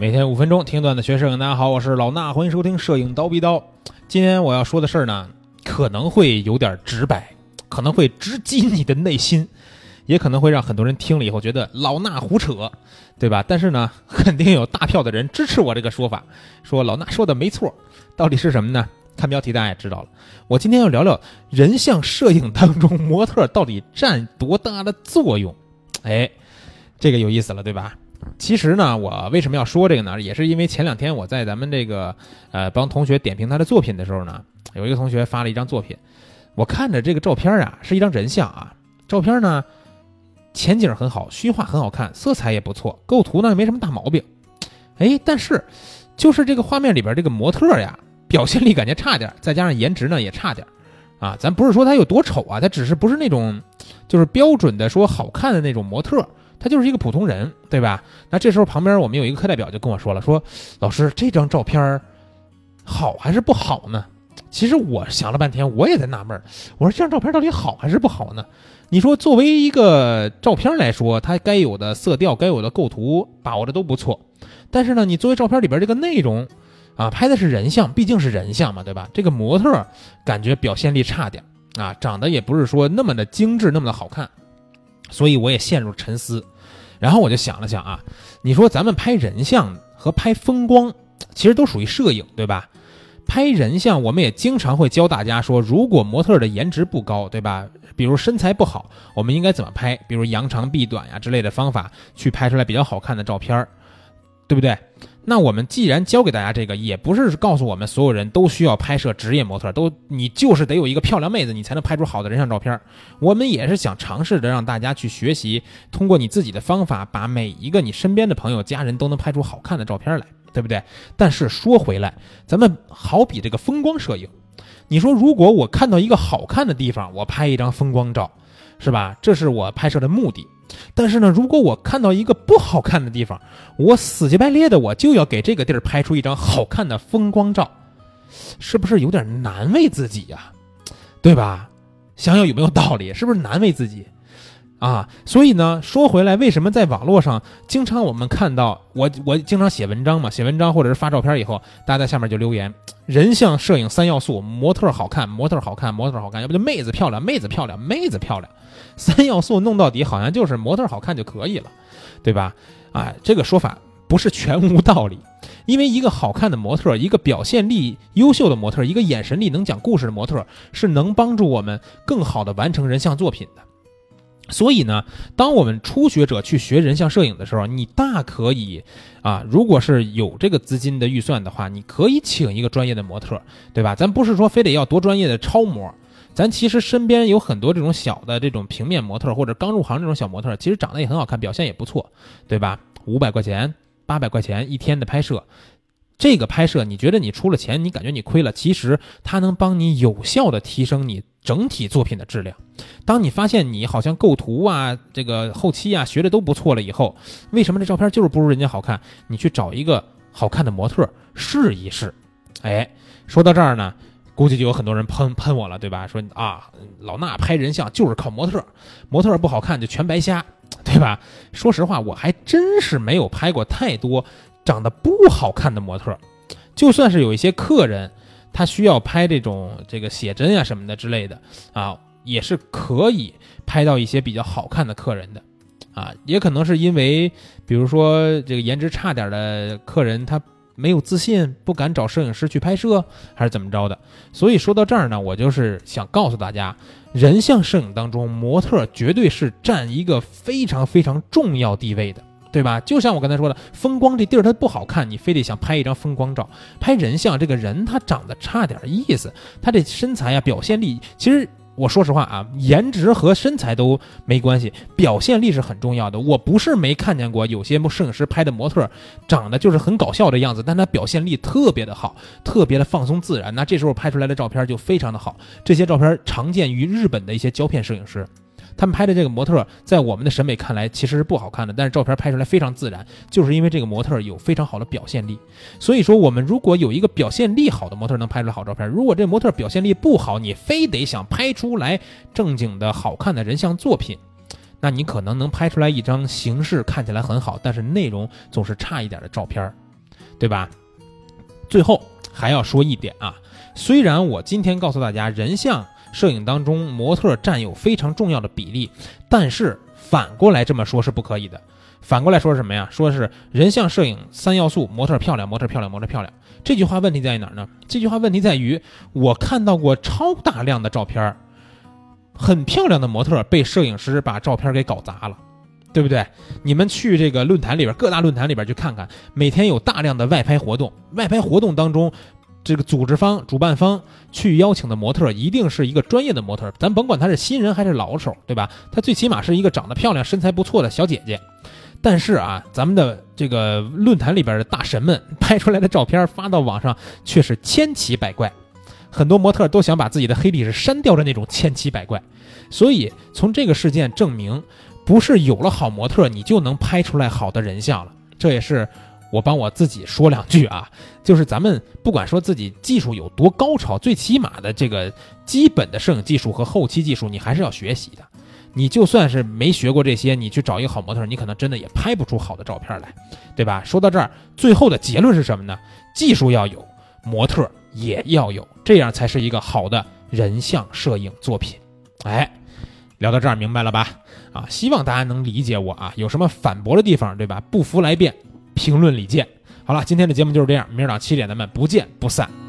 每天五分钟听段子学摄影，大家好，我是老衲，欢迎收听《摄影刀逼刀》。今天我要说的事儿呢，可能会有点直白，可能会直击你的内心，也可能会让很多人听了以后觉得老衲胡扯，对吧？但是呢，肯定有大票的人支持我这个说法，说老衲说的没错。到底是什么呢？看标题大家也知道了。我今天要聊聊人像摄影当中模特到底占多大的作用。哎，这个有意思了，对吧？其实呢，我为什么要说这个呢？也是因为前两天我在咱们这个呃帮同学点评他的作品的时候呢，有一个同学发了一张作品，我看着这个照片啊，是一张人像啊，照片呢前景很好，虚化很好看，色彩也不错，构图呢没什么大毛病，哎，但是就是这个画面里边这个模特呀，表现力感觉差点，再加上颜值呢也差点，啊，咱不是说他有多丑啊，他只是不是那种就是标准的说好看的那种模特。他就是一个普通人，对吧？那这时候旁边我们有一个课代表就跟我说了，说老师这张照片好还是不好呢？其实我想了半天，我也在纳闷我说这张照片到底好还是不好呢？你说作为一个照片来说，它该有的色调、该有的构图把握的都不错，但是呢，你作为照片里边这个内容啊，拍的是人像，毕竟是人像嘛，对吧？这个模特感觉表现力差点啊，长得也不是说那么的精致，那么的好看。所以我也陷入沉思，然后我就想了想啊，你说咱们拍人像和拍风光，其实都属于摄影，对吧？拍人像，我们也经常会教大家说，如果模特的颜值不高，对吧？比如身材不好，我们应该怎么拍？比如扬长避短呀之类的方法，去拍出来比较好看的照片儿，对不对？那我们既然教给大家这个，也不是告诉我们所有人都需要拍摄职业模特，都你就是得有一个漂亮妹子，你才能拍出好的人像照片。我们也是想尝试着让大家去学习，通过你自己的方法，把每一个你身边的朋友、家人都能拍出好看的照片来，对不对？但是说回来，咱们好比这个风光摄影，你说如果我看到一个好看的地方，我拍一张风光照，是吧？这是我拍摄的目的。但是呢，如果我看到一个不好看的地方，我死乞白咧的我就要给这个地儿拍出一张好看的风光照，是不是有点难为自己呀？对吧？想想有没有道理？是不是难为自己啊？所以呢，说回来，为什么在网络上经常我们看到我我经常写文章嘛，写文章或者是发照片以后，大家在下面就留言：人像摄影三要素，模特好看，模特好看，模特好看，要不就妹子漂亮，妹子漂亮，妹子漂亮。三要素弄到底，好像就是模特好看就可以了，对吧？啊，这个说法不是全无道理，因为一个好看的模特，一个表现力优秀的模特，一个眼神力能讲故事的模特，是能帮助我们更好的完成人像作品的。所以呢，当我们初学者去学人像摄影的时候，你大可以啊，如果是有这个资金的预算的话，你可以请一个专业的模特，对吧？咱不是说非得要多专业的超模。咱其实身边有很多这种小的这种平面模特，或者刚入行这种小模特，其实长得也很好看，表现也不错，对吧？五百块钱、八百块钱一天的拍摄，这个拍摄你觉得你出了钱，你感觉你亏了，其实它能帮你有效的提升你整体作品的质量。当你发现你好像构图啊、这个后期啊学的都不错了以后，为什么这照片就是不如人家好看？你去找一个好看的模特试一试。哎，说到这儿呢。估计就有很多人喷喷我了，对吧？说啊，老衲拍人像就是靠模特，模特不好看就全白瞎，对吧？说实话，我还真是没有拍过太多长得不好看的模特。就算是有一些客人，他需要拍这种这个写真啊什么的之类的啊，也是可以拍到一些比较好看的客人的，啊，也可能是因为，比如说这个颜值差点的客人他。没有自信，不敢找摄影师去拍摄，还是怎么着的？所以说到这儿呢，我就是想告诉大家，人像摄影当中，模特绝对是占一个非常非常重要地位的，对吧？就像我刚才说的，风光这地儿它不好看，你非得想拍一张风光照，拍人像，这个人他长得差点意思，他这身材呀，表现力其实。我说实话啊，颜值和身材都没关系，表现力是很重要的。我不是没看见过有些摄影师拍的模特，长得就是很搞笑的样子，但他表现力特别的好，特别的放松自然。那这时候拍出来的照片就非常的好。这些照片常见于日本的一些胶片摄影师。他们拍的这个模特，在我们的审美看来其实是不好看的，但是照片拍出来非常自然，就是因为这个模特有非常好的表现力。所以说，我们如果有一个表现力好的模特能拍出来好照片，如果这模特表现力不好，你非得想拍出来正经的好看的人像作品，那你可能能拍出来一张形式看起来很好，但是内容总是差一点的照片。对吧？最后还要说一点啊，虽然我今天告诉大家人像摄影当中模特占有非常重要的比例，但是反过来这么说是不可以的。反过来说是什么呀？说是人像摄影三要素：模特漂亮，模特漂亮，模特漂亮。这句话问题在于哪儿呢？这句话问题在于我看到过超大量的照片，很漂亮的模特被摄影师把照片给搞砸了，对不对？你们去这个论坛里边，各大论坛里边去看看，每天有大量的外拍活动，外拍活动当中，这个组织方、主办方去邀请的模特一定是一个专业的模特，咱甭管他是新人还是老手，对吧？他最起码是一个长得漂亮、身材不错的小姐姐。但是啊，咱们的这个论坛里边的大神们拍出来的照片发到网上却是千奇百怪，很多模特都想把自己的黑历史删掉的那种千奇百怪。所以从这个事件证明，不是有了好模特你就能拍出来好的人像了。这也是我帮我自己说两句啊，就是咱们不管说自己技术有多高超，最起码的这个基本的摄影技术和后期技术，你还是要学习的。你就算是没学过这些，你去找一个好模特，你可能真的也拍不出好的照片来，对吧？说到这儿，最后的结论是什么呢？技术要有，模特也要有，这样才是一个好的人像摄影作品。哎，聊到这儿明白了吧？啊，希望大家能理解我啊。有什么反驳的地方，对吧？不服来辩，评论里见。好了，今天的节目就是这样，明儿早上七点咱们不见不散。